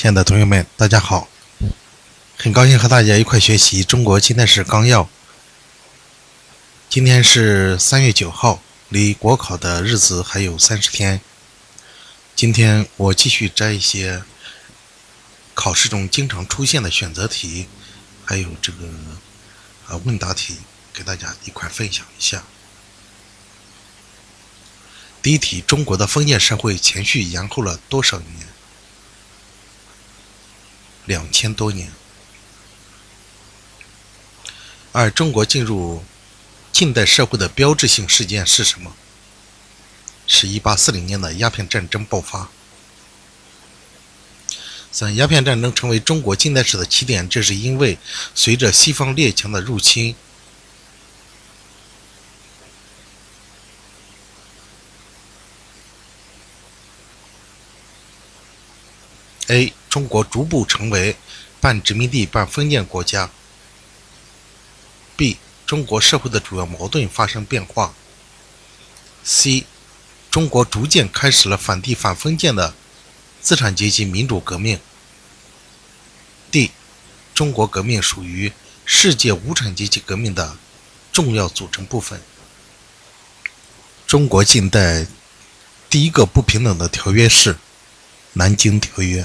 亲爱的同学们，大家好！很高兴和大家一块学习《中国近代史纲要》。今天是三月九号，离国考的日子还有三十天。今天我继续摘一些考试中经常出现的选择题，还有这个呃问答题，给大家一块分享一下。第一题：中国的封建社会前续延后了多少年？两千多年。而中国进入近代社会的标志性事件是什么？是一八四零年的鸦片战争爆发。三、鸦片战争成为中国近代史的起点，这是因为随着西方列强的入侵，A。中国逐步成为半殖民地半封建国家。B. 中国社会的主要矛盾发生变化。C. 中国逐渐开始了反帝反封建的资产阶级民主革命。D. 中国革命属于世界无产阶级革命的重要组成部分。中国近代第一个不平等的条约是《南京条约》。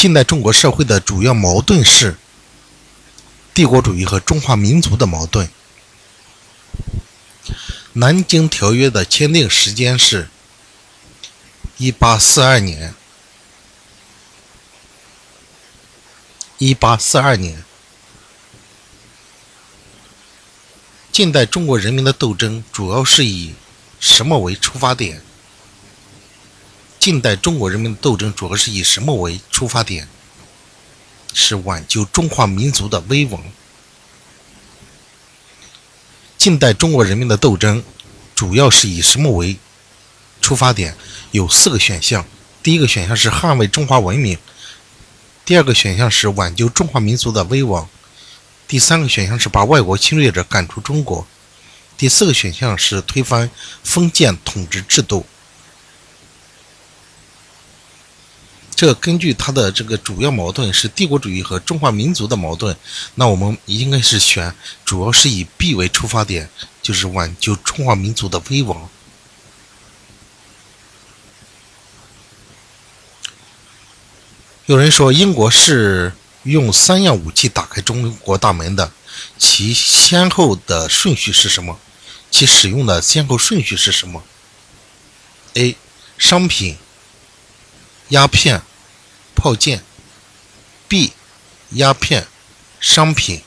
近代中国社会的主要矛盾是帝国主义和中华民族的矛盾。南京条约的签订时间是1842年。1842年，近代中国人民的斗争主要是以什么为出发点？近代中国人民的斗争主要是以什么为出发点？是挽救中华民族的危亡。近代中国人民的斗争主要是以什么为出发点？有四个选项：第一个选项是捍卫中华文明；第二个选项是挽救中华民族的危亡；第三个选项是把外国侵略者赶出中国；第四个选项是推翻封建统治制度。这根据它的这个主要矛盾是帝国主义和中华民族的矛盾，那我们应该是选主要是以 B 为出发点，就是挽救中华民族的危亡。有人说英国是用三样武器打开中国大门的，其先后的顺序是什么？其使用的先后顺序是什么？A. 商品。鸦片、炮舰；B. 鸦片、商品、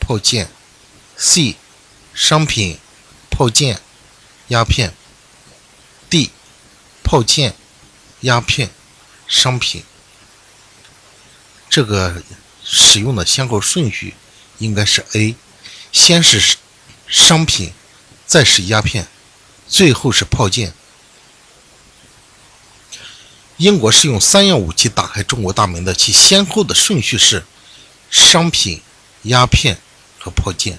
炮舰；C. 商品、炮舰、鸦片；D. 炮舰、鸦片、商品。这个使用的先后顺序应该是 A，先是商品，再是鸦片，最后是炮舰。英国是用三样武器打开中国大门的，其先后的顺序是：商品、鸦片和炮舰。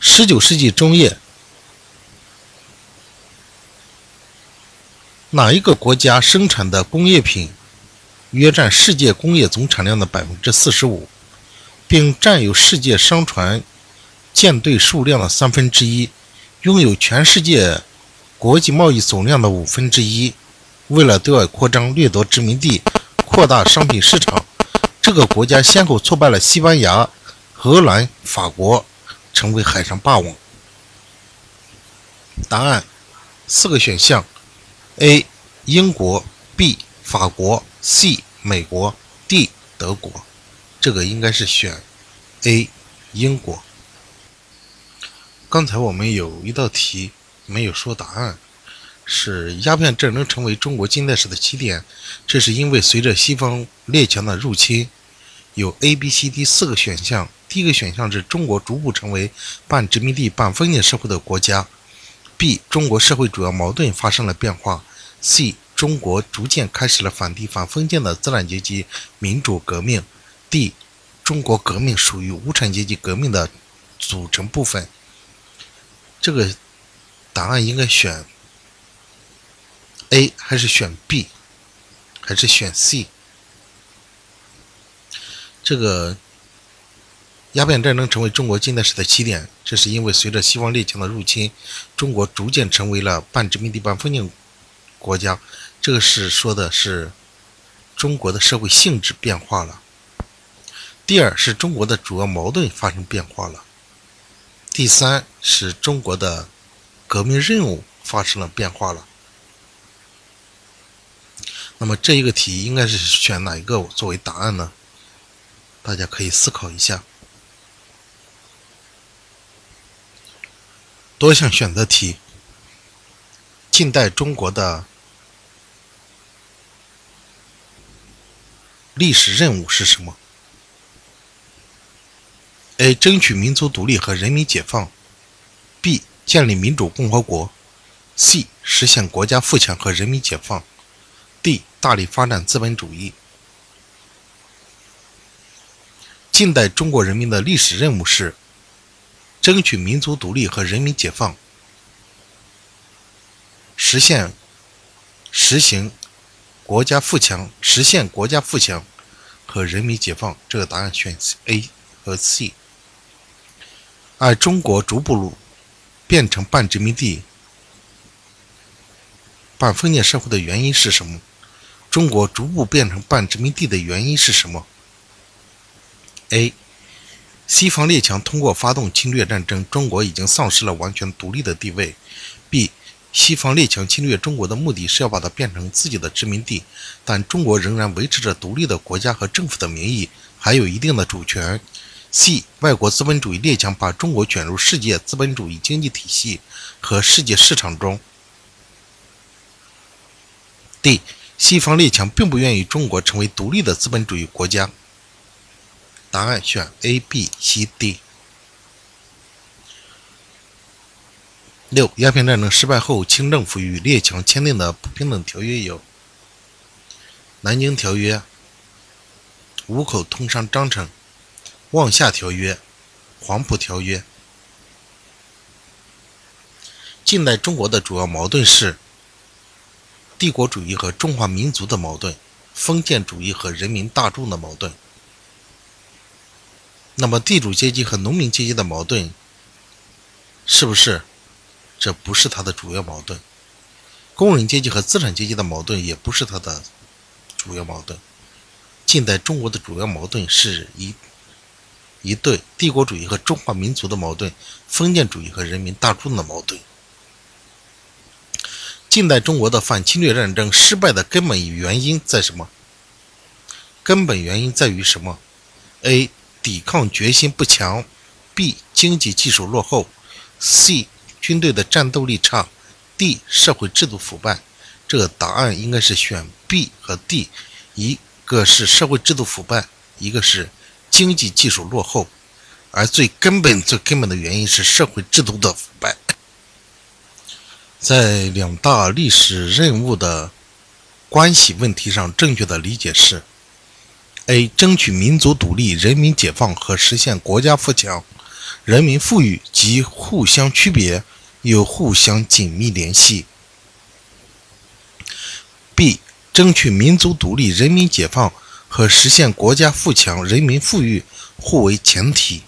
十九世纪中叶，哪一个国家生产的工业品约占世界工业总产量的百分之四十五，并占有世界商船？舰队数量的三分之一，拥有全世界国际贸易总量的五分之一。为了对外扩张、掠夺殖民地、扩大商品市场，这个国家先后挫败了西班牙、荷兰、法国，成为海上霸王。答案：四个选项：A. 英国；B. 法国；C. 美国；D. 德国。这个应该是选 A. 英国。刚才我们有一道题没有说答案，是鸦片战争成为中国近代史的起点，这是因为随着西方列强的入侵，有 A、B、C、D 四个选项。第一个选项是中国逐步成为半殖民地半封建社会的国家；B. 中国社会主要矛盾发生了变化；C. 中国逐渐开始了反帝反封建的资产阶级民主革命；D. 中国革命属于无产阶级革命的组成部分。这个答案应该选 A 还是选 B 还是选 C？这个鸦片战争成为中国近代史的起点，这是因为随着西方列强的入侵，中国逐渐成为了半殖民地半封建国家。这个是说的是中国的社会性质变化了。第二是中国的主要矛盾发生变化了。第三是中国的革命任务发生了变化了。那么这一个题应该是选哪一个作为答案呢？大家可以思考一下。多项选择题：近代中国的历史任务是什么？A. 争取民族独立和人民解放；B. 建立民主共和国；C. 实现国家富强和人民解放；D. 大力发展资本主义。近代中国人民的历史任务是争取民族独立和人民解放，实现实行国家富强，实现国家富强和人民解放。这个答案选 A 和 C。而中国逐步变成半殖民地、半封建社会的原因是什么？中国逐步变成半殖民地的原因是什么？A，西方列强通过发动侵略战争，中国已经丧失了完全独立的地位。B，西方列强侵略中国的目的是要把它变成自己的殖民地，但中国仍然维持着独立的国家和政府的名义，还有一定的主权。C，外国资本主义列强把中国卷入世界资本主义经济体系和世界市场中。D，西方列强并不愿意中国成为独立的资本主义国家。答案选 A、B、C、D。六、鸦片战争失败后，清政府与列强签订的不平等条约有：《南京条约》、《五口通商章程》、《望夏条约》、《黄埔条约》。近代中国的主要矛盾是帝国主义和中华民族的矛盾，封建主义和人民大众的矛盾。那么，地主阶级和农民阶级的矛盾，是不是？这不是他的主要矛盾。工人阶级和资产阶级的矛盾也不是他的主要矛盾。近代中国的主要矛盾是一一对帝国主义和中华民族的矛盾，封建主义和人民大众的矛盾。近代中国的反侵略战争失败的根本原因在什么？根本原因在于什么？A 抵抗决心不强，B 经济技术落后，C 军队的战斗力差，D 社会制度腐败。这个答案应该是选 B 和 D，一个是社会制度腐败，一个是经济技术落后，而最根本、最根本的原因是社会制度的腐败。在两大历史任务的关系问题上，正确的理解是。A. 争取民族独立、人民解放和实现国家富强、人民富裕及互相区别又互相紧密联系。B. 争取民族独立、人民解放和实现国家富强、人民富裕互为前提。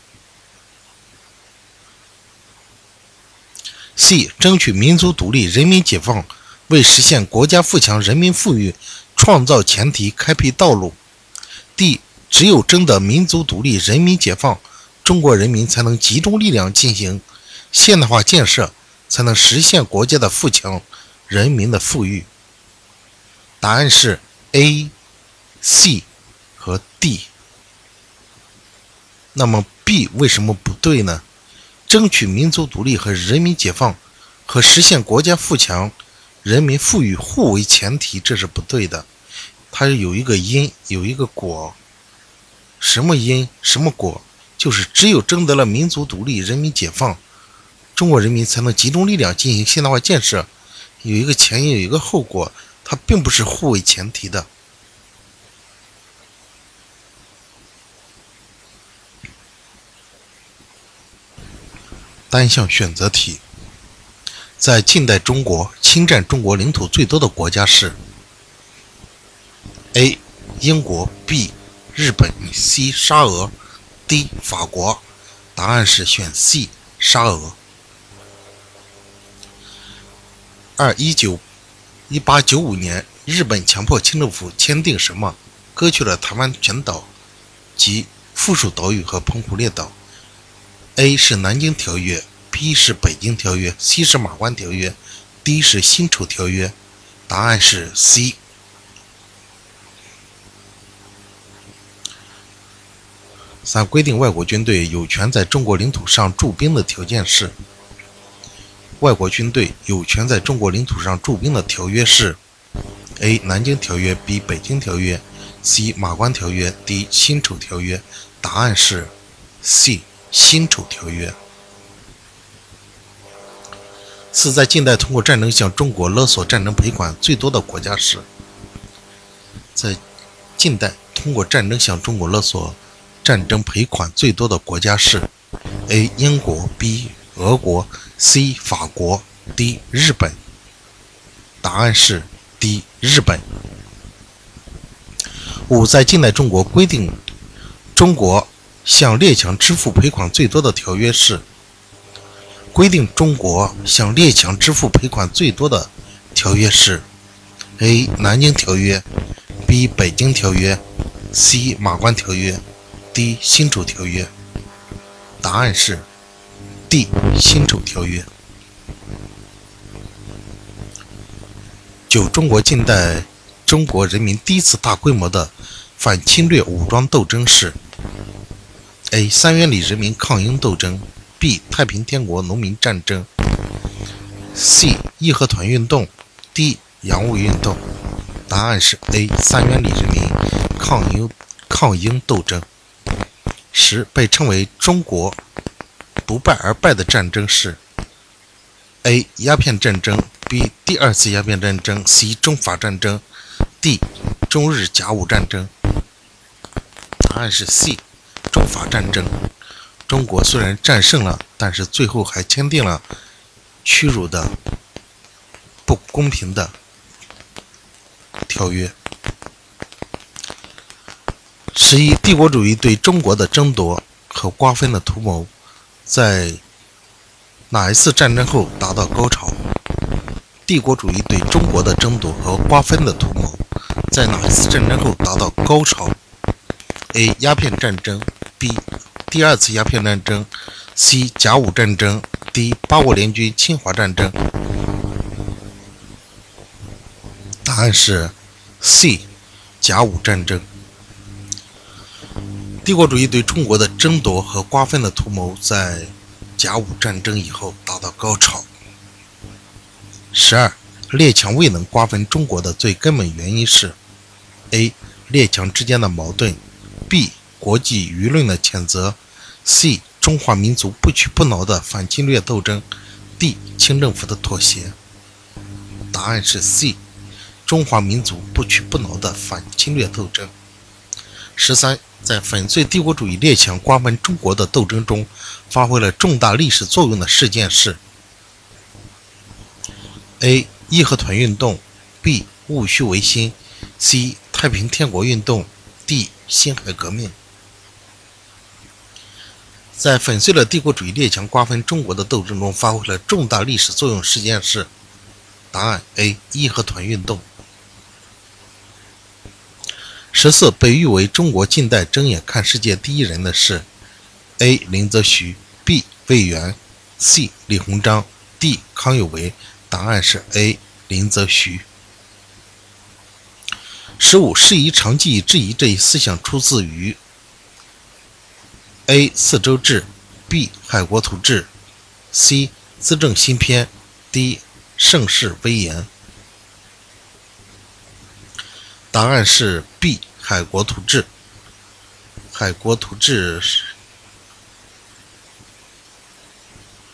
C. 争取民族独立、人民解放为实现国家富强、人民富裕创造前提、开辟道路。D，只有争得民族独立、人民解放，中国人民才能集中力量进行现代化建设，才能实现国家的富强、人民的富裕。答案是 A、C D。那么 B 为什么不对呢？争取民族独立和人民解放，和实现国家富强、人民富裕互为前提，这是不对的。它有一个因，有一个果。什么因，什么果？就是只有争得了民族独立、人民解放，中国人民才能集中力量进行现代化建设。有一个前因，有一个后果，它并不是互为前提的。单项选择题，在近代中国侵占中国领土最多的国家是：A. 英国 B. 日本 C. 沙俄 D. 法国。答案是选 C. 沙俄。二一九一八九五年，日本强迫清政府签订什么？割去了台湾全岛及附属岛屿和澎湖列岛。A 是南京条约。B 是北京条约，C 是马关条约，D 是辛丑条约。答案是 C。三、规定外国军队有权在中国领土上驻兵的条件是：外国军队有权在中国领土上驻兵的条约是：A. 南京条约，B. 北京条约，C. 马关条约，D. 辛丑条约。答案是 C. 辛丑条约。四，在近代通过战争向中国勒索战争赔款最多的国家是？在近代通过战争向中国勒索战争赔款最多的国家是？A. 英国 B. 俄国 C. 法国 D. 日本。答案是 D. 日本。五，在近代中国规定中国向列强支付赔款最多的条约是？规定中国向列强支付赔款最多的条约是：A. 南京条约，B. 北京条约，C. 马关条约，D. 辛丑条约。答案是 D. 辛丑条约。九、中国近代中国人民第一次大规模的反侵略武装斗争是：A. 三元里人民抗英斗争。B. 太平天国农民战争，C. 义和团运动，D. 洋务运动。答案是 A. 三元里人民抗英抗英斗争。十被称为中国不败而败的战争是 A. 鸦片战争，B. 第二次鸦片战争，C. 中法战争，D. 中日甲午战争。答案是 C. 中法战争。中国虽然战胜了，但是最后还签订了屈辱的、不公平的条约。十一，帝国主义对中国的争夺和瓜分的图谋，在哪一次战争后达到高潮？帝国主义对中国的争夺和瓜分的图谋，在哪一次战争后达到高潮？A. 鸦片战争 B. 第二次鸦片战争，C 甲午战争，D 八国联军侵华战争。答案是 C 甲午战争。帝国主义对中国的争夺和瓜分的图谋，在甲午战争以后达到高潮。十二，列强未能瓜分中国的最根本原因是：A 列强之间的矛盾，B。国际舆论的谴责，C 中华民族不屈不挠的反侵略斗争，D 清政府的妥协。答案是 C 中华民族不屈不挠的反侵略斗争。十三，在粉碎帝国主义列强瓜分中国的斗争中，发挥了重大历史作用的事件是：A 义和团运动，B 戊戌维新，C 太平天国运动，D 辛亥革命。在粉碎了帝国主义列强瓜分中国的斗争中，发挥了重大历史作用事件是？答案 A 义和团运动。十四，被誉为中国近代睁眼看世界第一人的是？A 林则徐，B 魏源，C 李鸿章，D 康有为。答案是 A 林则徐。十五，适宜长技以制夷这一思想出自于？A 四周制，B 海国图志，C 资政新篇，D 盛世威严。答案是 B 海国图志。海国图志是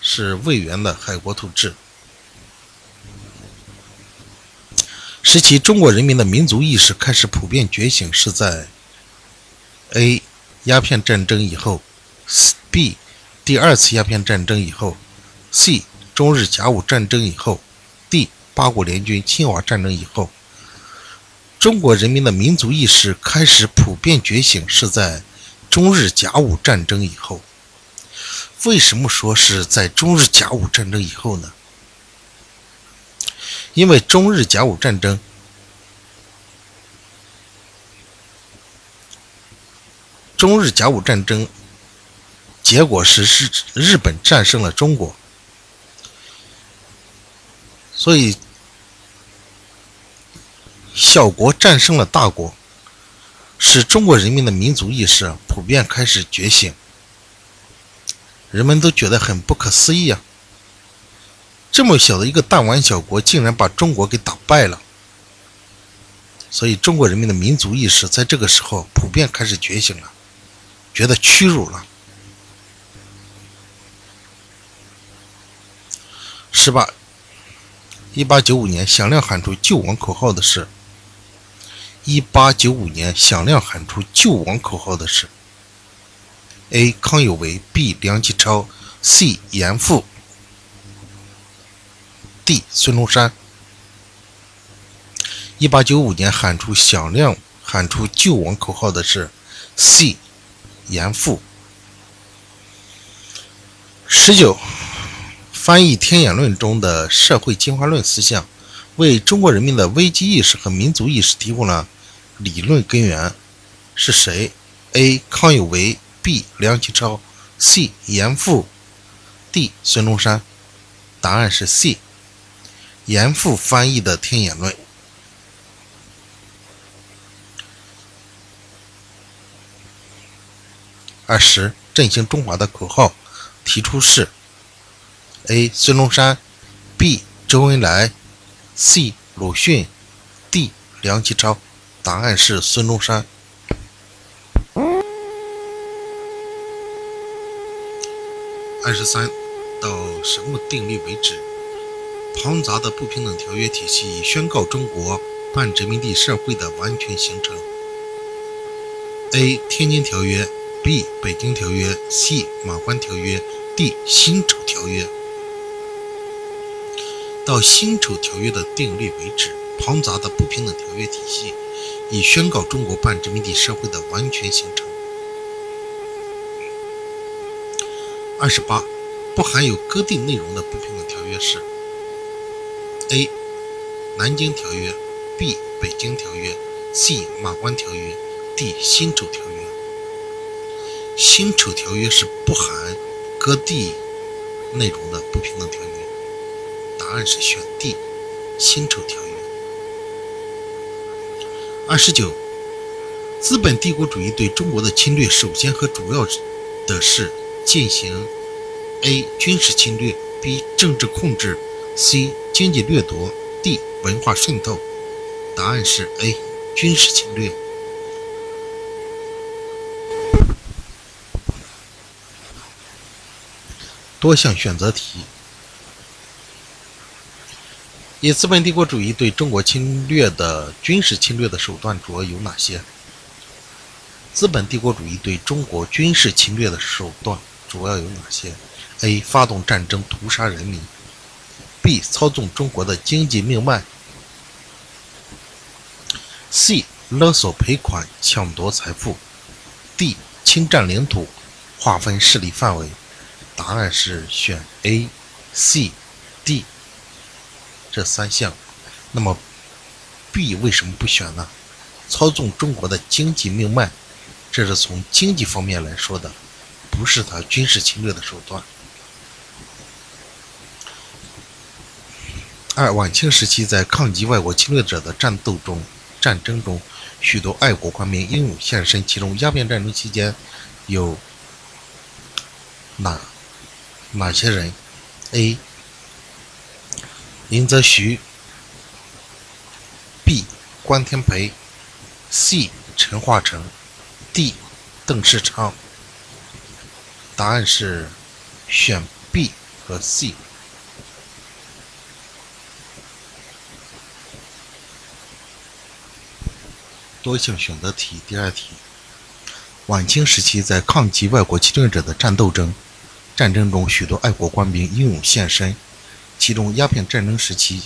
是魏源的海国图志。时期中国人民的民族意识开始普遍觉醒，是在 A。鸦片战争以后，B 第二次鸦片战争以后，C 中日甲午战争以后；D. 八国联军侵华战争以后。中国人民的民族意识开始普遍觉醒是在中日甲午战争以后。为什么说是在中日甲午战争以后呢？因为中日甲午战争，中日甲午战争结果是日日本战胜了中国，所以。小国战胜了大国，使中国人民的民族意识普遍开始觉醒。人们都觉得很不可思议啊！这么小的一个弹丸小国，竟然把中国给打败了。所以，中国人民的民族意识在这个时候普遍开始觉醒了，觉得屈辱了。十八，一八九五年，响亮喊出救亡口号的是。一八九五年，响亮喊出救亡口号的是 A. 康有为 B. 梁启超 C. 严复 D. 孙中山。一八九五年喊出响亮喊出救亡口号的是 C. 严复。十九，翻译《天演论》中的社会进化论思想，为中国人民的危机意识和民族意识提供了。理论根源是谁？A. 康有为 B. 梁启超 C. 严复 D. 孙中山。答案是 C. 严复翻译的《天演论》。二十，振兴中华的口号提出是：A. 孙中山 B. 周恩来 C. 鲁迅 D. 梁启超。答案是孙中山。二十三，到什么定律为止？庞杂的不平等条约体系宣告中国半殖民地社会的完全形成。A. 天津条约 B. 北京条约 C. 马关条约 D. 辛丑条约。到辛丑条约的订立为止，庞杂的不平等条约体系。已宣告中国半殖民地社会的完全形成。二十八，不含有割地内容的不平等条约是：A. 南京条约 B. 北京条约 C. 马关条约 D. 辛丑条约。辛丑条约是不含割地内容的不平等条约。答案是选 D. 辛丑条约。二十九，资本帝国主义对中国的侵略，首先和主要的是进行 A 军事侵略，B 政治控制，C 经济掠夺，D 文化渗透。答案是 A 军事侵略。多项选择题。以资本帝国主义对中国侵略的军事侵略的手段主要有哪些？资本帝国主义对中国军事侵略的手段主要有哪些？A. 发动战争屠杀人民；B. 操纵中国的经济命脉；C. 勒索赔款抢夺财富；D. 侵占领土划分势力范围。答案是选 A、C、D。这三项，那么 B 为什么不选呢？操纵中国的经济命脉，这是从经济方面来说的，不是他军事侵略的手段。二，晚清时期在抗击外国侵略者的战斗中、战争中，许多爱国官兵英勇献身，其中鸦片战争期间有哪哪些人？A 林则徐，B. 关天培，C. 陈化成，D. 邓世昌。答案是选 B 和 C。多项选择题第二题：晚清时期在抗击外国侵略者的战斗中，战争中许多爱国官兵英勇献身。其中鸦片战争时期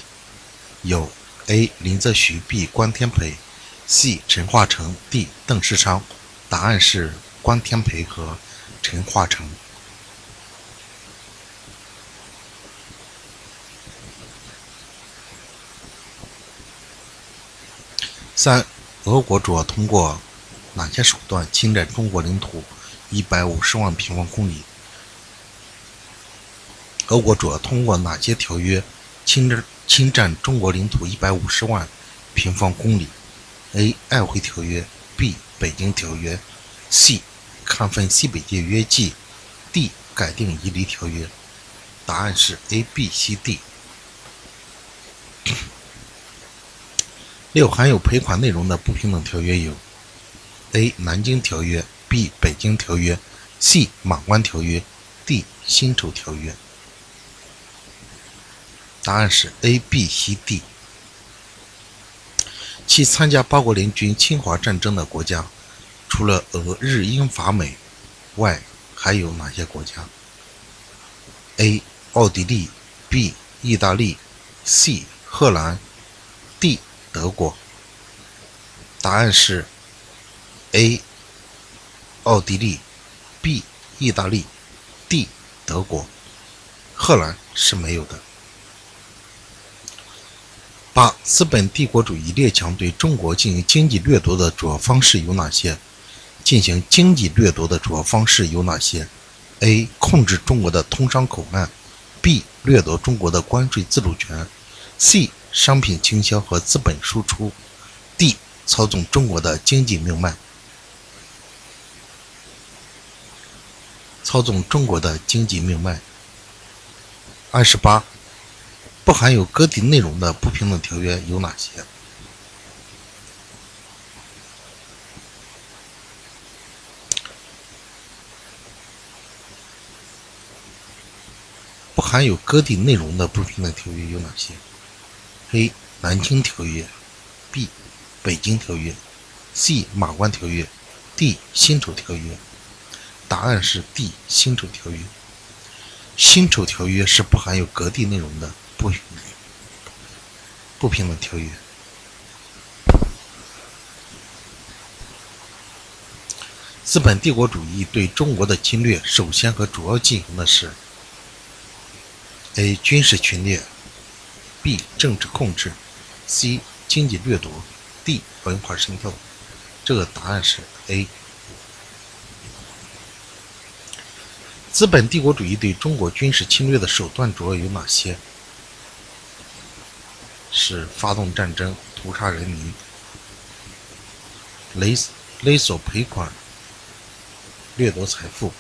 有 A. 林则徐 B. 关天培 C. 陈化成 D. 邓世昌。答案是关天培和陈化成。三，俄国主要通过哪些手段侵占中国领土一百五十万平方公里？俄国主要通过哪些条约侵占侵占中国领土一百五十万平方公里？A. 爱会条约 B. 北京条约 C. 抗分西北界约记 D. 改定伊犁条约。答案是 A、B、C、D。六含有赔款内容的不平等条约有：A. 南京条约 B. 北京条约 C. 马关条约 D. 辛丑条约。答案是 A、B、C、D。其参加八国联军侵华战争的国家，除了俄、日、英、法、美外，还有哪些国家？A. 奥地利 B. 意大利 C. 荷兰 D. 德国，答案是 A，奥地利，B，意大利，D，德国，荷兰是没有的。八，资本帝国主义列强对中国进行经济掠夺的主要方式有哪些？进行经济掠夺的主要方式有哪些？A，控制中国的通商口岸；B，掠夺中国的关税自主权；C。商品倾销和资本输出，D 操纵中国的经济命脉，操纵中国的经济命脉。二十八，不含有割地内容的不平等条约有哪些？不含有割地内容的不平等条约有哪些？A. 南京条约 B. 北京条约 C. 马关条约 D. 辛丑条约。答案是 D. 辛丑条约。辛丑条约是不含有割地内容的不不平等条约。资本帝国主义对中国的侵略，首先和主要进行的是 A. 军事侵略。B. 政治控制，C. 经济掠夺，D. 文化渗透。这个答案是 A。资本帝国主义对中国军事侵略的手段主要有哪些？是发动战争、屠杀人民、勒勒索赔款、掠夺财富、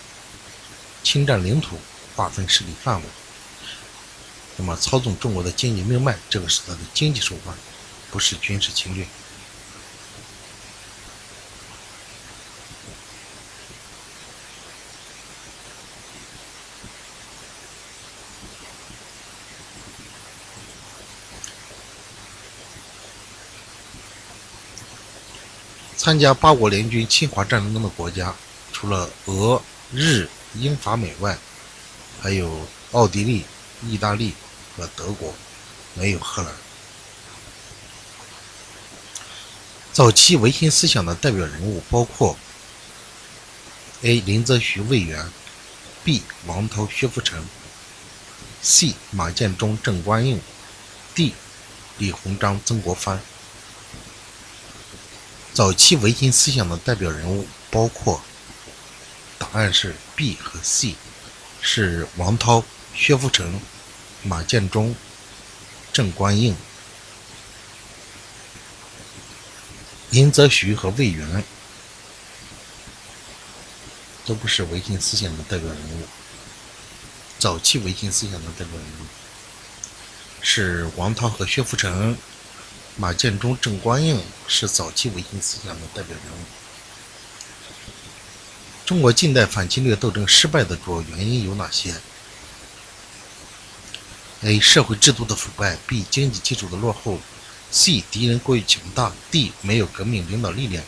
侵占领土、划分势力范围。那么，操纵中国的经济命脉，这个是他的经济手段，不是军事侵略。参加八国联军侵华战争中的国家，除了俄、日、英、法、美外，还有奥地利。意大利和德国没有荷兰。早期维新思想的代表人物包括：A. 林则徐、魏源；B. 王涛、薛福成；C. 马建忠、郑观应；D. 李鸿章、曾国藩。早期维新思想的代表人物包括，答案是 B 和 C，是王涛、薛福成。马建忠、郑观应、林则徐和魏源都不是维新思想的代表人物。早期维新思想的代表人物是王涛和薛福成，马建忠、郑观应是早期维新思想的代表人物。中国近代反侵略斗争失败的主要原因有哪些？A. 社会制度的腐败；B. 经济基础的落后；C. 敌人过于强大；D. 没有革命领导力量。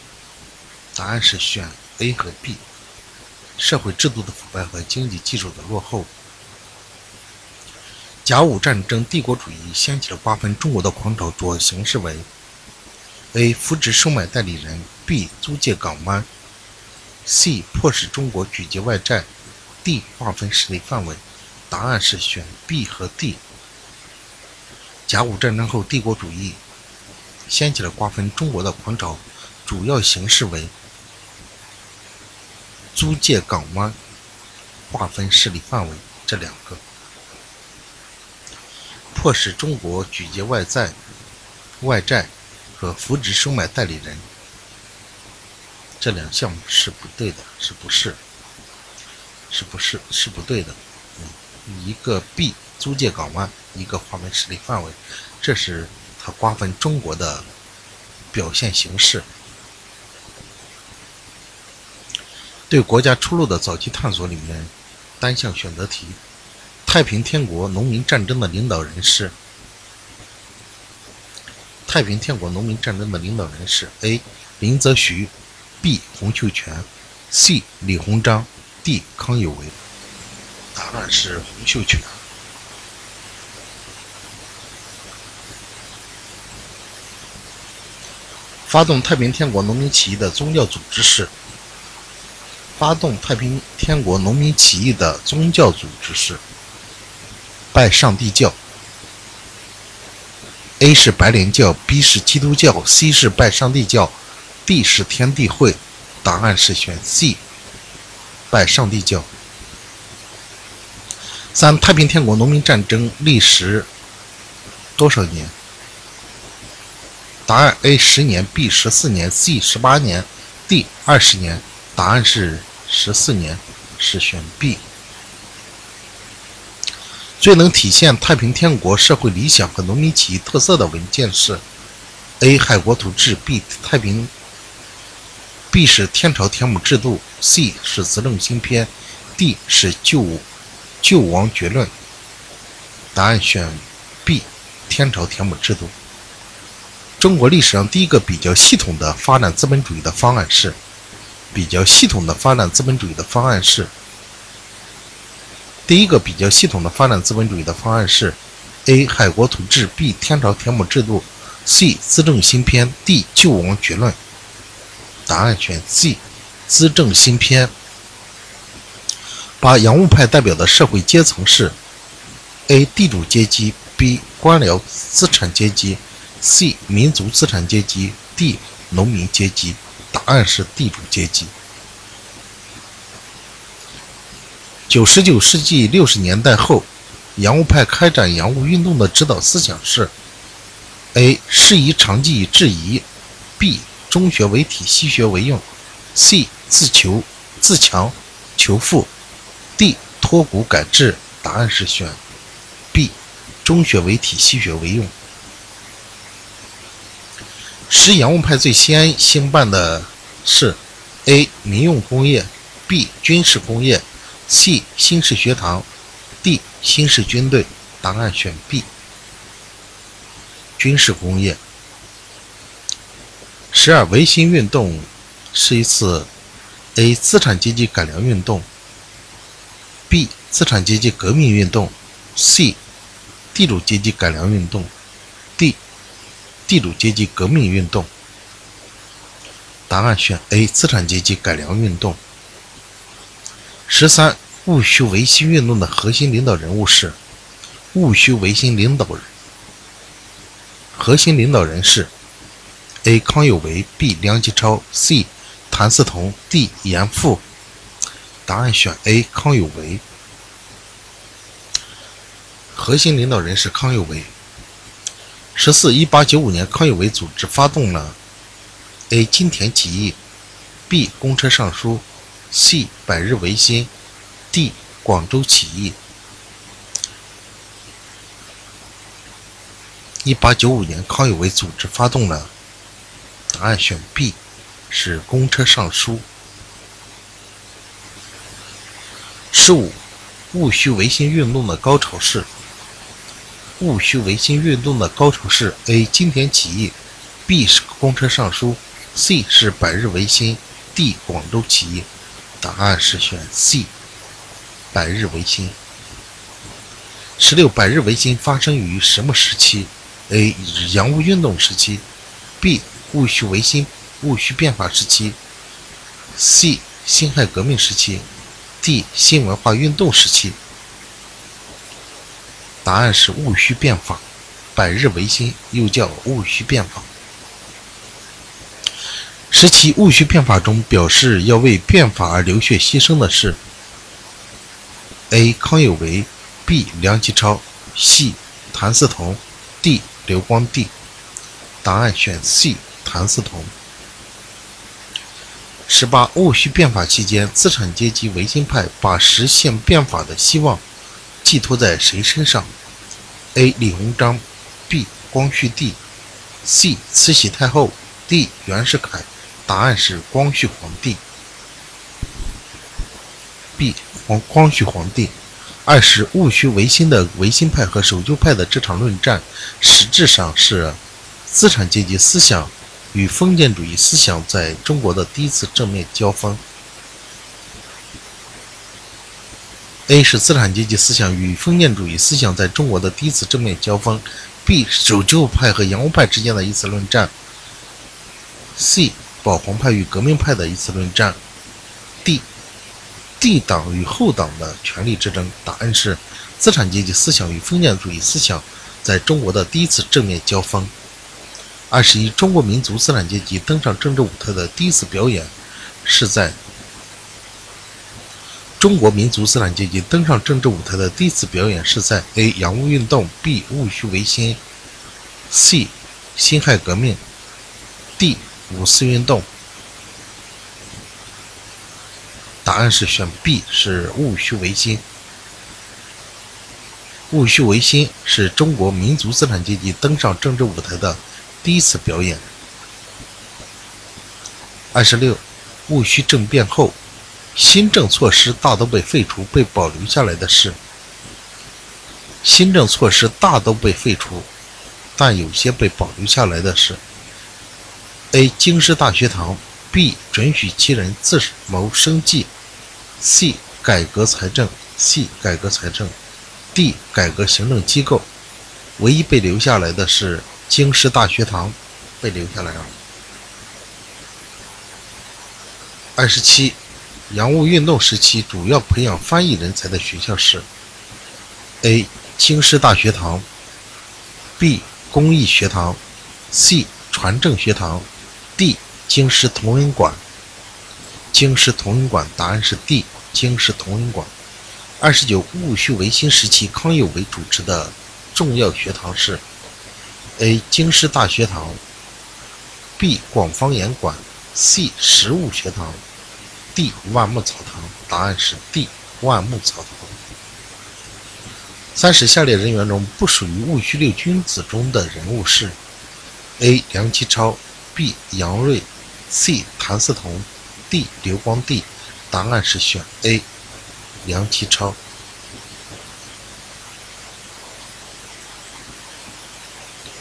答案是选 A 和 B。社会制度的腐败和经济基础的落后。甲午战争，帝国主义掀起了瓜分中国的狂潮，主要形式为：A. 扶植收买代理人；B. 租借港湾；C. 迫使中国举结外债；D. 划分势力范围。答案是选 B 和 D。甲午战争后，帝国主义掀起了瓜分中国的狂潮，主要形式为租借港湾、划分势力范围这两个。迫使中国举结外债、外债和扶植收买代理人，这两项是不对的，是不是？是不是？是不对的。嗯，一个 B 租借港湾，一个划分势力范围，这是他瓜分中国的表现形式。对国家出路的早期探索里面，单项选择题。太平天国农民战争的领导人是？太平天国农民战争的领导人是：A. 林则徐，B. 洪秀全，C. 李鸿章，D. 康有为。答案是洪秀全。发动太平天国农民起义的宗教组织是？发动太平天国农民起义的宗教组织是？拜上帝教，A 是白莲教，B 是基督教，C 是拜上帝教，D 是天地会。答案是选 C，拜上帝教。三太平天国农民战争历时多少年？答案 A 十年，B 十四年，C 十八年，D 二十年。答案是十四年，是选 B。最能体现太平天国社会理想和农民起义特色的文件是：A. 海国图志，B. 太平，B 是天朝田亩制度，C 是资政新篇，D 是救救亡决论。答案选 B，天朝田亩制度。中国历史上第一个比较系统的发展资本主义的方案是：比较系统的发展资本主义的方案是。第一个比较系统的发展资本主义的方案是：A. 海国图志，B. 天朝田亩制度，C. 资政新篇，D. 救亡决论。答案选 C，资政新篇。把洋务派代表的社会阶层是：A. 地主阶级，B. 官僚资产阶级，C. 民族资产阶级，D. 农民阶级。答案是地主阶级。九十九世纪六十年代后，洋务派开展洋务运动的指导思想是：A. 师夷长技以制夷；B. 中学为体，西学为用；C. 自求自强求富；D. 脱古改制。答案是选 B. 中学为体，西学为用。使洋务派最先兴办的是：A. 民用工业；B. 军事工业。C 新式学堂，D 新式军队。答案选 B。军事工业。十二维新运动是一次 A 资产阶级改良运动，B 资产阶级革命运动，C 地主阶级改良运动，D 地主阶级革命运动。答案选 A 资产阶级改良运动。十三，戊戌维新运动的核心领导人物是戊戌维新领导人。核心领导人是 A. 康有为 B. 梁启超 C. 谭嗣同 D. 严复。答案选 A. 康有为。核心领导人是康有为。十四，一八九五年，康有为组织发动了 A. 金田起义 B. 公车上书。C 百日维新，D 广州起义。一八九五年，康有为组织发动了，答案选 B，是公车上书。十五，戊戌维新运动的高潮是？戊戌维新运动的高潮是：A 金田起义，B 是公车上书，C 是百日维新，D 广州起义。答案是选 C，百日维新。十六，百日维新发生于什么时期？A. 洋务运动时期，B. 戊戌维新、戊戌变法时期，C. 辛亥革命时期，D. 新文化运动时期。答案是戊戌变法，百日维新又叫戊戌变法。十七，戊戌变法中表示要为变法而流血牺牲的是：A. 康有为，B. 梁启超，C. 谭嗣同，D. 刘光第。答案选 C. 谭嗣同。十八，戊戌变法期间，资产阶级维新派把实现变法的希望寄托在谁身上？A. 李鸿章，B. 光绪帝，C. 慈禧太后，D. 袁世凯。答案是光绪皇帝。B. 光光绪皇帝。二是戊戌维新的维新派和守旧派的这场论战，实质上是资产阶级思想与封建主义思想在中国的第一次正面交锋。A 是资产阶级思想与封建主义思想在中国的第一次正面交锋。B 守旧派和洋务派之间的一次论战。C 保皇派与革命派的一次论战，D D 党与后党的权力之争。答案是资产阶级思想与封建主义思想在中国的第一次正面交锋。二十一，中国民族资产阶级登上政治舞台的第一次表演是在中国民族资产阶级登上政治舞台的第一次表演是在 A 洋务运动，B 戊戌维新，C 辛亥革命，D。五四运动，答案是选 B，是戊戌维新。戊戌维新是中国民族资产阶级登上政治舞台的第一次表演。二十六，戊戌政变后，新政措施大都被废除，被保留下来的是：新政措施大都被废除，但有些被保留下来的是。A. 京师大学堂，B. 准许其人自谋生计，C. 改革财政，C. 改革财政，D. 改革行政机构。唯一被留下来的是京师大学堂，被留下来了。二十七，洋务运动时期主要培养翻译人才的学校是：A. 京师大学堂，B. 工艺学堂，C. 传政学堂。D. 京师同仁馆，京师同仁馆，答案是 D. 京师同仁馆。二十九，戊戌维新时期，康有为主持的重要学堂是：A. 京师大学堂，B. 广方言馆，C. 实物学堂，D. 万木草堂。答案是 D. 万木草堂。三十，下列人员中不属于戊戌六君子中的人物是：A. 梁启超。B. 杨锐，C. 谭嗣同，D. 刘光第。答案是选 A. 梁启超。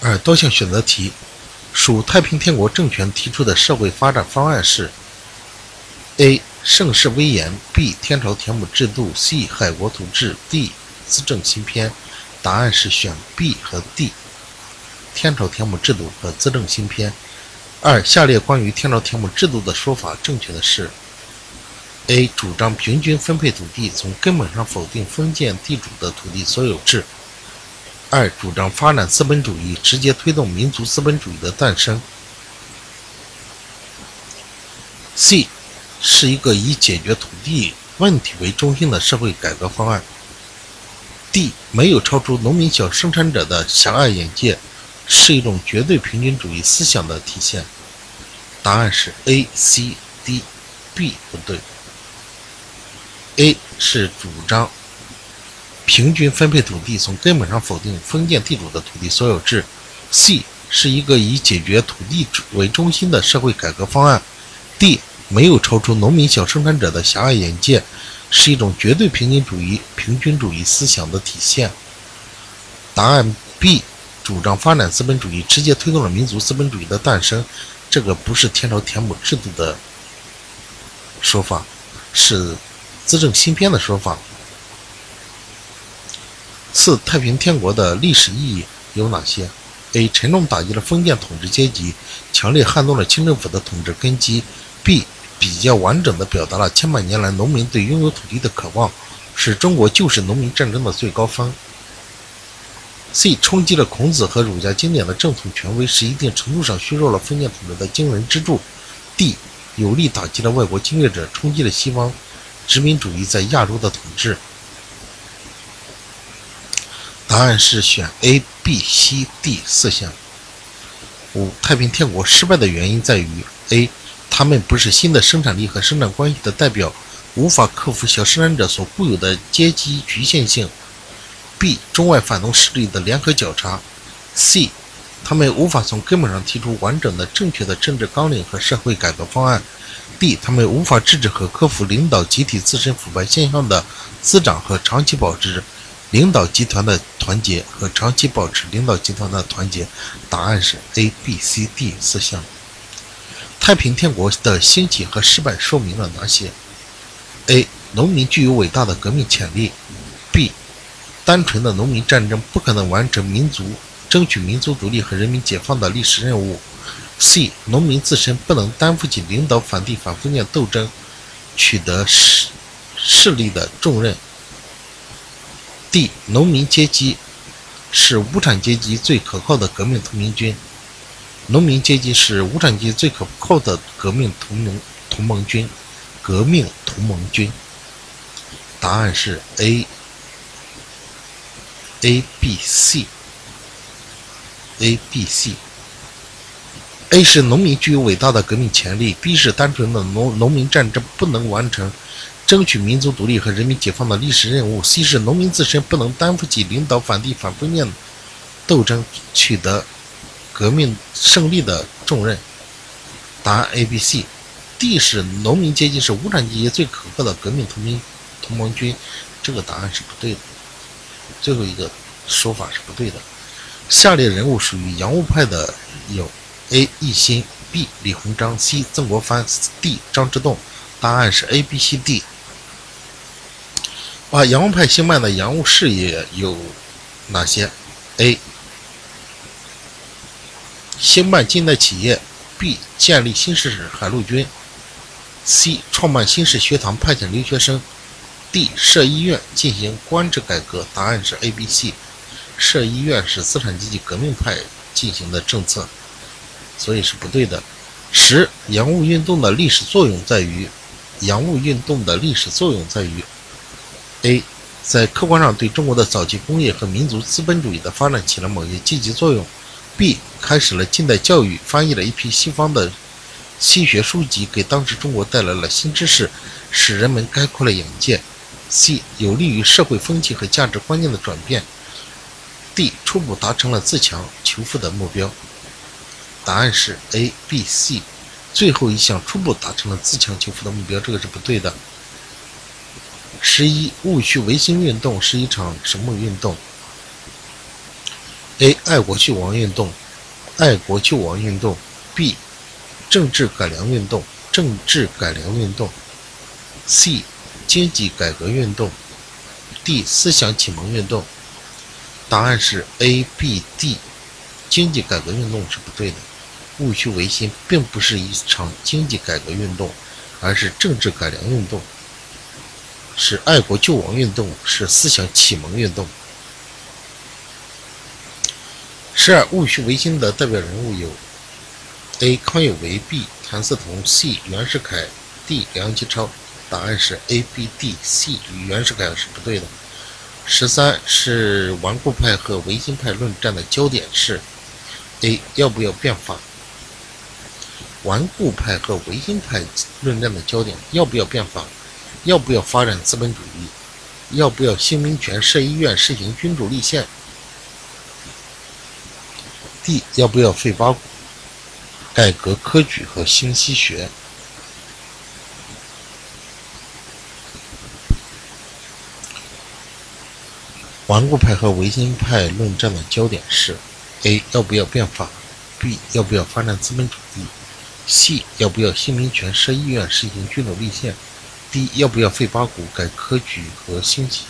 二多项选择题，属太平天国政权提出的社会发展方案是：A. 盛世威严，B. 天朝田亩制度，C. 海国图志，D. 资政新篇。答案是选 B 和 D。天朝田亩制度和资政新篇。二、下列关于天朝田亩制度的说法正确的是：A. 主张平均分配土地，从根本上否定封建地主的土地所有制；二、主张发展资本主义，直接推动民族资本主义的诞生；C. 是一个以解决土地问题为中心的社会改革方案；D. 没有超出农民小生产者的狭隘眼界。是一种绝对平均主义思想的体现。答案是 A、C、D、B 不对。A 是主张平均分配土地，从根本上否定封建地主的土地所有制。C 是一个以解决土地为中心的社会改革方案。D 没有超出农民小生产者的狭隘眼界，是一种绝对平均主义平均主义思想的体现。答案 B。主张发展资本主义，直接推动了民族资本主义的诞生。这个不是天朝田亩制度的说法，是资政新编的说法。四太平天国的历史意义有哪些？A. 沉重打击了封建统治阶级，强烈撼动了清政府的统治根基。B. 比较完整地表达了千百年来农民对拥有土地的渴望，是中国旧式农民战争的最高峰。C. 冲击了孔子和儒家经典的正统权威，是一定程度上削弱了封建统治的惊人支柱。D. 有力打击了外国侵略者，冲击了西方殖民主义在亚洲的统治。答案是选 A、B、C、D 四项。五、太平天国失败的原因在于 A. 他们不是新的生产力和生产关系的代表，无法克服小生产者所固有的阶级局限性。B. 中外反动势力的联合绞杀，C. 他们无法从根本上提出完整的、正确的政治纲领和社会改革方案；D. 他们无法制止和克服领导集体自身腐败现象的滋长和长期保持领导集团的团结和长期保持领导集团的团结。答案是 A、B、C、D 四项。太平天国的兴起和失败说明了哪些？A. 农民具有伟大的革命潜力。单纯的农民战争不可能完成民族争取民族独立和人民解放的历史任务。C. 农民自身不能担负起领导反帝反封建斗争取得势势力的重任。D. 农民阶级是无产阶级最可靠的革命同盟军。农民阶级是无产阶级最可靠的革命同盟同盟军。革命同盟军。答案是 A。A、B、C、A、B、C。A 是农民具有伟大的革命潜力，B 是单纯的农农民战争不能完成争取民族独立和人民解放的历史任务，C 是农民自身不能担负起领导反帝反封建斗争取得革命胜利的重任。答 A、B、C。D 是农民阶级是无产阶级最可靠的革命同盟同盟军，这个答案是不对的。最后一个说法是不对的。下列人物属于洋务派的有：A. 奕欣 B. 李鸿章 C. 曾国藩 D. 张之洞。答案是 A、B、C、D。啊，洋务派兴办的洋务事业有哪些？A. 兴办近代企业 B. 建立新式海陆军 C. 创办新式学堂，派遣留学生。D 设医院进行官制改革，答案是 A、B、C。设医院是资产阶级革命派进行的政策，所以是不对的。十洋务运动的历史作用在于，洋务运动的历史作用在于：A 在客观上对中国的早期工业和民族资本主义的发展起了某些积极作用；B 开始了近代教育，翻译了一批西方的西学书籍，给当时中国带来了新知识，使人们开阔了眼界。C 有利于社会风气和价值观念的转变。D 初步达成了自强求富的目标。答案是 A、B、C，最后一项初步达成了自强求富的目标，这个是不对的。十一，戊戌维新运动是一场什么运动？A 爱国救亡运动，爱国救亡运动。B 政治改良运动，政治改良运动。C 经济改革运动，D 思想启蒙运动，答案是 A、B、D。经济改革运动是不对的，戊戌维新并不是一场经济改革运动，而是政治改良运动，是爱国救亡运动，是思想启蒙运动。十二，戊戌维新的代表人物有 A 康有为，B 谭嗣同，C 袁世凯，D 梁启超。答案是 A、B、D、C 与袁世凯是不对的。十三是顽固派和维新派论战的焦点是 A 要不要变法？顽固派和维新派论战的焦点要不要变法？要不要发展资本主义？要不要兴民权、设医院、实行君主立宪？D 要不要废八股、改革科举和兴西学？顽固派和维新派论战的焦点是：A. 要不要变法？B. 要不要发展资本主义？C. 要不要新民权、设医院、实行君主立宪？D. 要不要废八股、改科举和兴起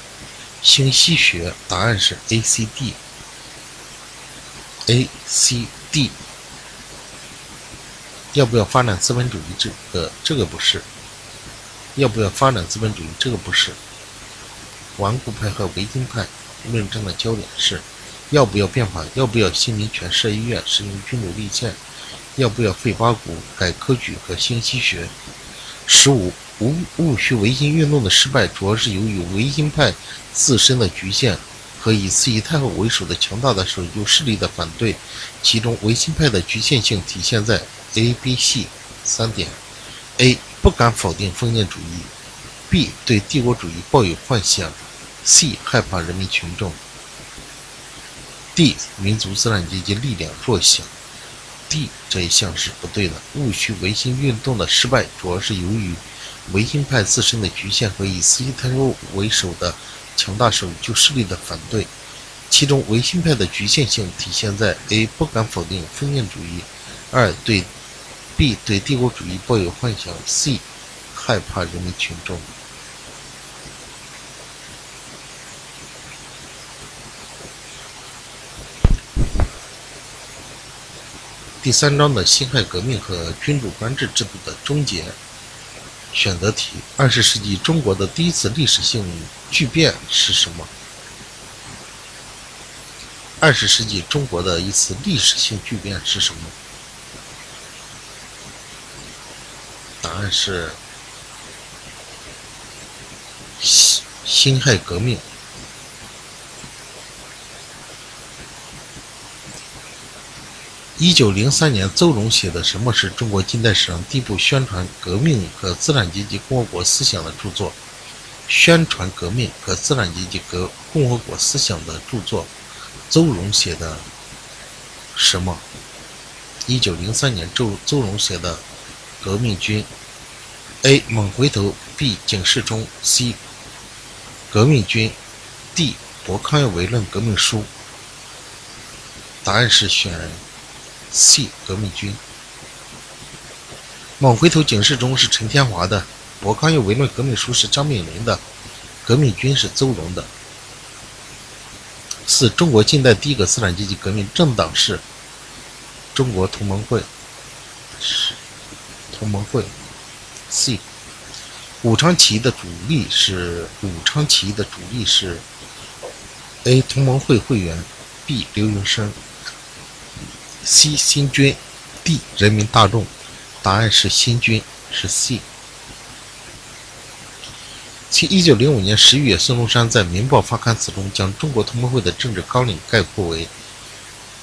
兴西学，答案是 A、C、D。A、C、D。要不要发展资本主义？这个这个不是。要不要发展资本主义？这个不是。顽固派和维新派论证的焦点是：要不要变法？要不要新民权设医院？实行君主立宪？要不要废八股、改科举和兴西学？十五。戊戊戌维新运动的失败，主要是由于维新派自身的局限和以慈禧太后为首的强大的守旧势力的反对。其中，维新派的局限性体现在 A、B、C 三点：A 不敢否定封建主义；B 对帝国主义抱有幻想；C 害怕人民群众；D 民族资产阶级力量弱小。D 这一项是不对的。戊戌维新运动的失败，主要是由于维新派自身的局限和以慈禧太后为首的强大守旧势力的反对，其中维新派的局限性体现在：A. 不敢否定封建主义；二对 B 对帝国主义抱有幻想；C. 害怕人民群众。第三章的辛亥革命和君主专制制度的终结。选择题：二十世纪中国的第一次历史性巨变是什么？二十世纪中国的一次历史性巨变是什么？答案是辛辛亥革命。一九零三年，邹容写的《什么是中国近代史上第一部宣传革命和资产阶级共和国思想的著作》。宣传革命和资产阶级革共和国思想的著作，邹容写的什么？一九零三年，周邹容写的《革命军》。A. 猛回头 B. 警示钟 C. 革命军 D. 博康有为论革命书。答案是选。C 革命军，猛回头警示中是陈天华的，博康有为论革命书是张炳麟的，革命军是邹容的。四中国近代第一个资产阶级革命政党是中国同盟会，是同盟会。C 武昌起义的主力是武昌起义的主力是 A 同盟会会员 B 刘永生。C 新军，D 人民大众，答案是新军，是 C。其一九零五年十一月，孙中山在《民报》发刊词中将中国同盟会的政治纲领概括为：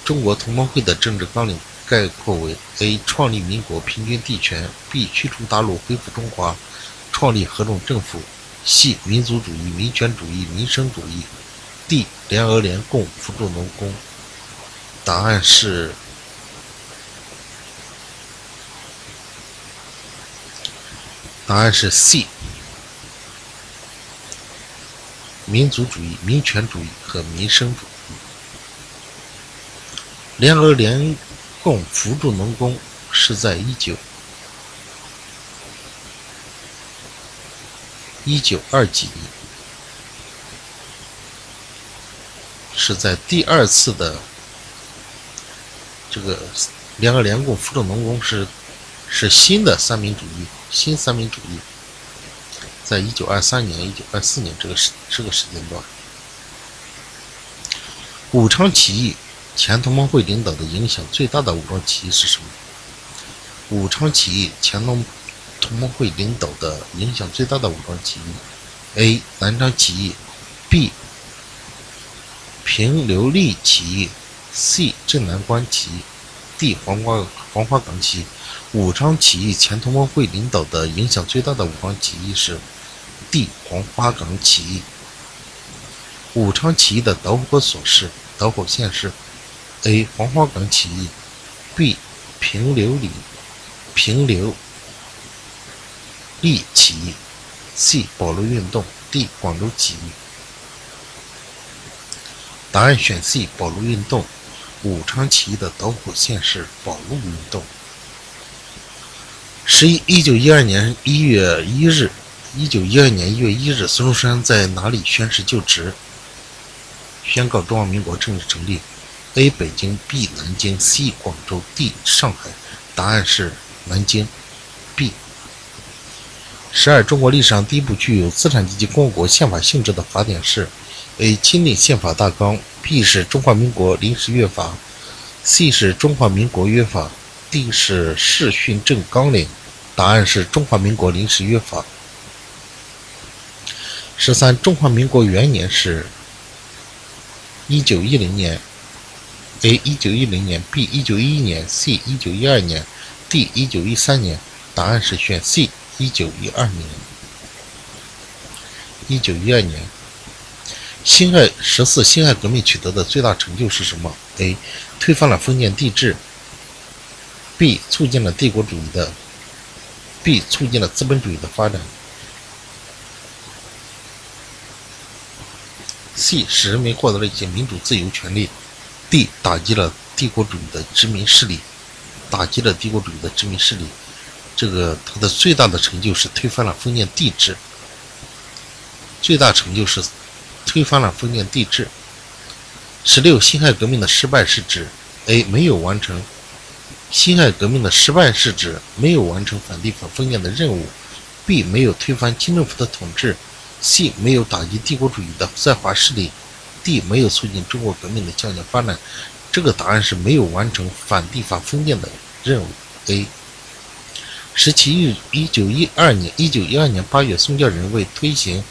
中国同盟会的政治纲领概括为 A 创立民国，平均地权；B 驱除大陆，恢复中华，创立合众政府；C 民族主义、民权主义、民生主义；D 联俄联共，扶助农工。答案是。答案是 C，民族主义、民权主义和民生主义。联俄联共扶助农工是在一九一九二几年，是在第二次的这个联俄联共扶助农工是是新的三民主义。新三民主义，在一九二三年、一九二四年这个时这个时间段，武昌起义前同盟会领导的影响最大的武装起义是什么？武昌起义前同同盟会领导的影响最大的武装起义：A. 南昌起义；B. 平流利起义；C. 镇南关起义；D. 黄花黄花岗起义。武昌起义前同盟会领导的影响最大的武装起义是 D 黄花岗起义。武昌起义的导火索是导火线是 A 黄花岗起义，B 平流里平流利起义，C 保路运动，D 广州起义。答案选 C 保路运动。武昌起义的导火线是保路运动。十一一九一二年一月一日，一九一二年一月一日，孙中山在哪里宣誓就职？宣告中华民国正式成立？A. 北京 B. 南京 C. 广州 D. 上海。答案是南京。B。十二，中国历史上第一部具有资产阶级共和国宪法性质的法典是：A. 钦定宪法大纲；B. 是中华民国临时约法；C. 是中华民国约法；D. 是世训政纲领。答案是中华民国临时约法。十三，中华民国元年是。一九一零年，A 一九一零年，B 一九一一年，C 一九一二年，D 一九一三年。答案是选 C 一九一二年。一九一二年，辛亥十四辛亥革命取得的最大成就是什么？A 推翻了封建帝制，B 促进了帝国主义的，B 促进了资本主义的发展。C 使人民获得了一些民主自由权利，D 打击了帝国主义的殖民势力，打击了帝国主义的殖民势力。这个他的最大的成就是推翻了封建帝制，最大成就是推翻了封建帝制。十六，辛亥革命的失败是指 A 没有完成，辛亥革命的失败是指没有完成反帝反封建的任务，B 没有推翻清政府的统治。C 没有打击帝国主义的在华势力，D 没有促进中国革命的向前发展。这个答案是没有完成反帝反封建的任务。A。十七日，一九一二年，一九一二年八月，宋教仁为推行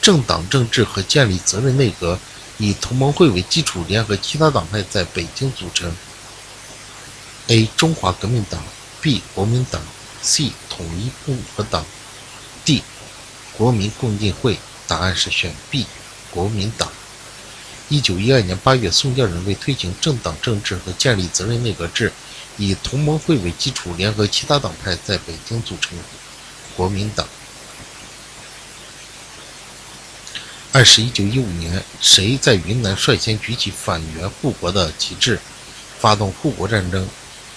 政党政治和建立责任内阁，以同盟会为基础，联合其他党派在北京组成。A 中华革命党，B 国民党，C 统一共和党，D。国民共进会，答案是选 B，国民党。一九一二年八月，宋教仁为推行政党政治和建立责任内阁制，以同盟会为基础，联合其他党派在北京组成国民党。二是，一九一五年，谁在云南率先举起反元护国的旗帜，发动护国战争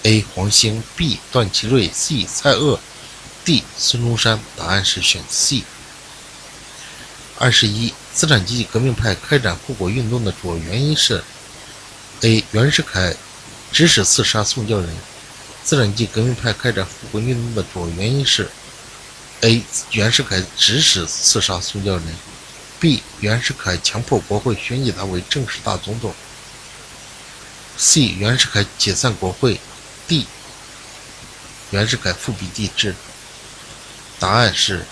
？A. 黄兴 B. 段祺瑞 C. 蔡锷 D. 孙中山。答案是选 C。二十一，资产阶级革命派开展护国运动的主要原因是：A. 袁世凯指使刺杀宋教仁。资产阶级革命派开展护国运动的主要原因是：A. 袁世凯指使刺杀宋教仁；B. 袁世凯强迫国会选举他为正式大总统；C. 袁世凯解散国会；D. 袁世凯复辟帝制。答案是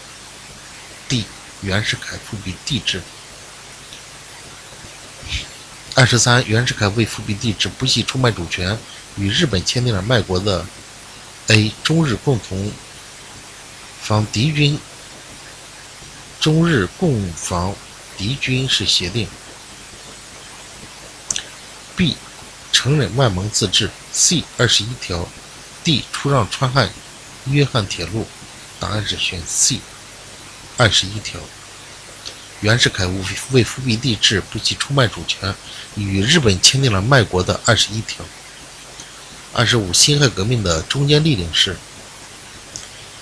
D。袁世凯复辟帝制。二十三，袁世凯为复辟帝制，不惜出卖主权，与日本签订了卖国的 A 中日共同防敌军中日共防敌军事协定。B 承认外蒙自治。C 二十一条。D 出让川汉约翰铁路。答案是选 C。二十一条，袁世凯为复辟帝制，不惜出卖主权，与日本签订了卖国的二十一条。二十五，辛亥革命的中坚力量是？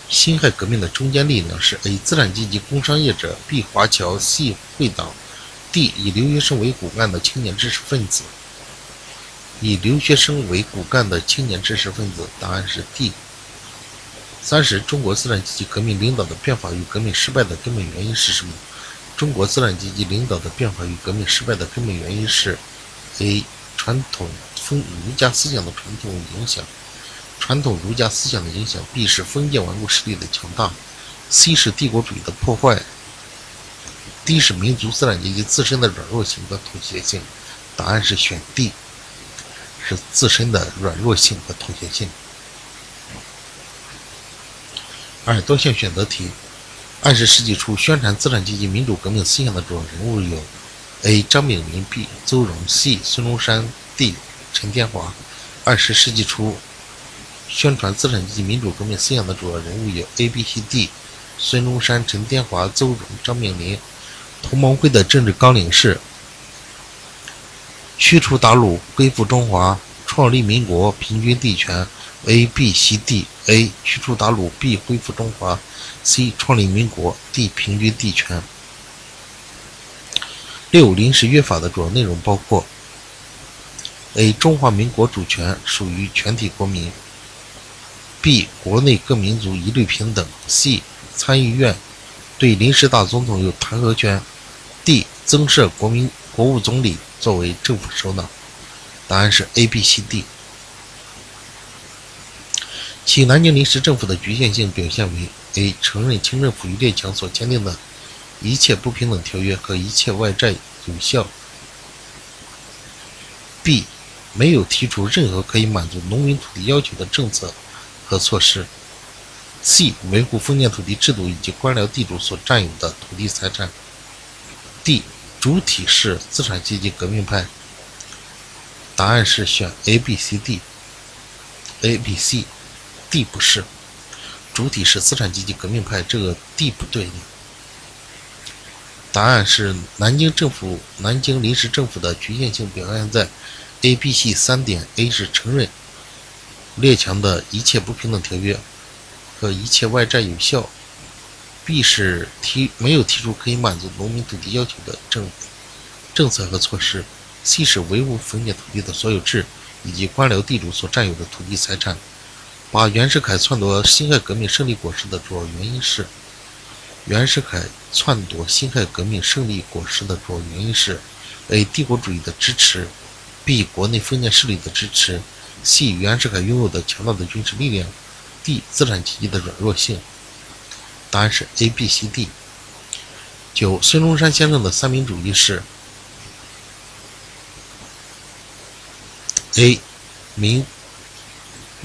辛亥革命的中坚力量是：A. 资产阶级工商业者；B. 华侨，C 会党；D. 以留学生为骨干的青年知识分子。以留学生为骨干的青年知识分子。答案是 D。三十，中国资产阶级革命领导的变法与革命失败的根本原因是什么？中国资产阶级领导的变法与革命失败的根本原因是：A. 传统封儒家思想的传统影响，传统儒家思想的影响；B. 是封建顽固势力的强大；C. 是帝国主义的破坏；D. 是民族资产阶级自身的软弱性和妥协性。答案是选 D，是自身的软弱性和妥协性。二多项选择题：二十世纪初宣传资产阶级民主革命思想的主要人物有：A. 张炳麟 B. 邹容 C. 孙中山 D. 陈天华。二十世纪初宣传资产阶级民主革命思想的主要人物有 A、B、C、D。孙中山、陈天华、邹容、张炳麟。同盟会的政治纲领是：驱除鞑虏，恢复中华，创立民国，平均地权。A、B、C、D。A. 驱除鞑虏，B. 恢复中华，C. 创立民国，D. 平均地权。六临时约法的主要内容包括：A. 中华民国主权属于全体国民；B. 国内各民族一律平等；C. 参议院对临时大总统有弹劾权；D. 增设国民国务总理作为政府首脑。答案是 A、B、C、D。其南京临时政府的局限性表现为：A. 承认清政府与列强所签订的。一切不平等条约和一切外债有效。B. 没有提出任何可以满足农民土地要求的政策和措施。C. 维护封建土地制度以及官僚地主所占有的土地财产。D. 主体是资产阶级革命派。答案是选 A、B、C、D。A、B、C、D 不是，主体是资产阶级革命派，这个 D 不对。答案是南京政府，南京临时政府的局限性表现在 A、B、C 三点。A 是承认列强的一切不平等条约和一切外债有效。B 是提没有提出可以满足农民土地要求的政政策和措施。C 是维护封建土地的所有制以及官僚地主所占有的土地财产。把袁世凯篡夺辛亥革命胜利果实的主要原因是。袁世凯篡夺辛亥革命胜利果实的主要原因是：A. 帝国主义的支持；B. 国内封建势力的支持；C. 袁世凯拥有的强大的军事力量；D. 资产阶级的软弱性。答案是 A、B、C、D。九，孙中山先生的三民主义是：A. 民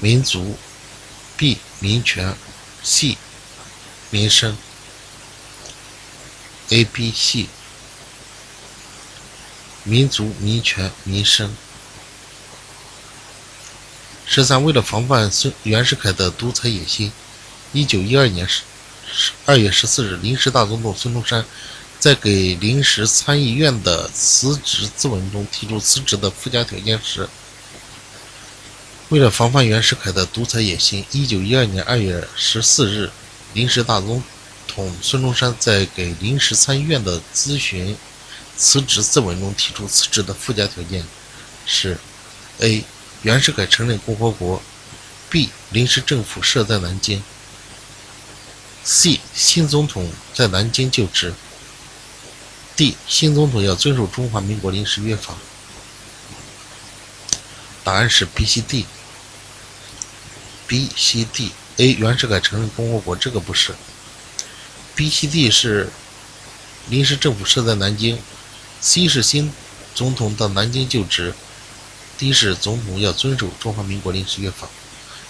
民族；B. 民权；C. 民生。A、B、C，民族、民权、民生。十三，为了防范孙袁世凯的独裁野心，一九一二年时二月十四日，临时大总统孙中山在给临时参议院的辞职自文中提出辞职的附加条件时，为了防范袁世凯的独裁野心，一九一二年二月十四日，临时大总。统孙中山在给临时参议院的咨询辞职自文中提出辞职的附加条件是：A. 袁世凯承认共和国；B. 临时政府设在南京；C. 新总统在南京就职；D. 新总统要遵守中华民国临时约法。答案是 B、C、D。B、C、D。A. 袁世凯承认共和国，这个不是。B、C、D 是临时政府设在南京，C 是新总统到南京就职，D 是总统要遵守中华民国临时约法。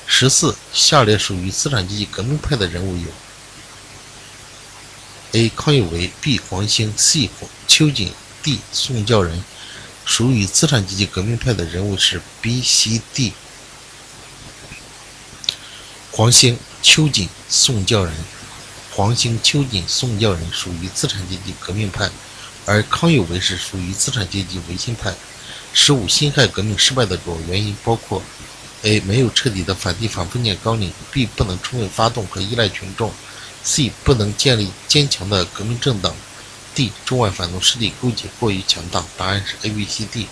十四，下列属于资产阶级革命派的人物有：A. 康有为，B. 黄兴，C. 秋瑾，D. 宋教仁。属于资产阶级革命派的人物是 B、C、D。黄兴、秋瑾、宋教仁。黄兴、秋瑾、宋教仁属于资产阶级革命派，而康有为是属于资产阶级维新派。十五，辛亥革命失败的主要原因包括：A. 没有彻底的反帝反封建纲领；B. 不能充分发动和依赖群众；C. 不能建立坚强的革命政党；D. 中外反动势力勾结过于强大。答案是 A、B、C、D。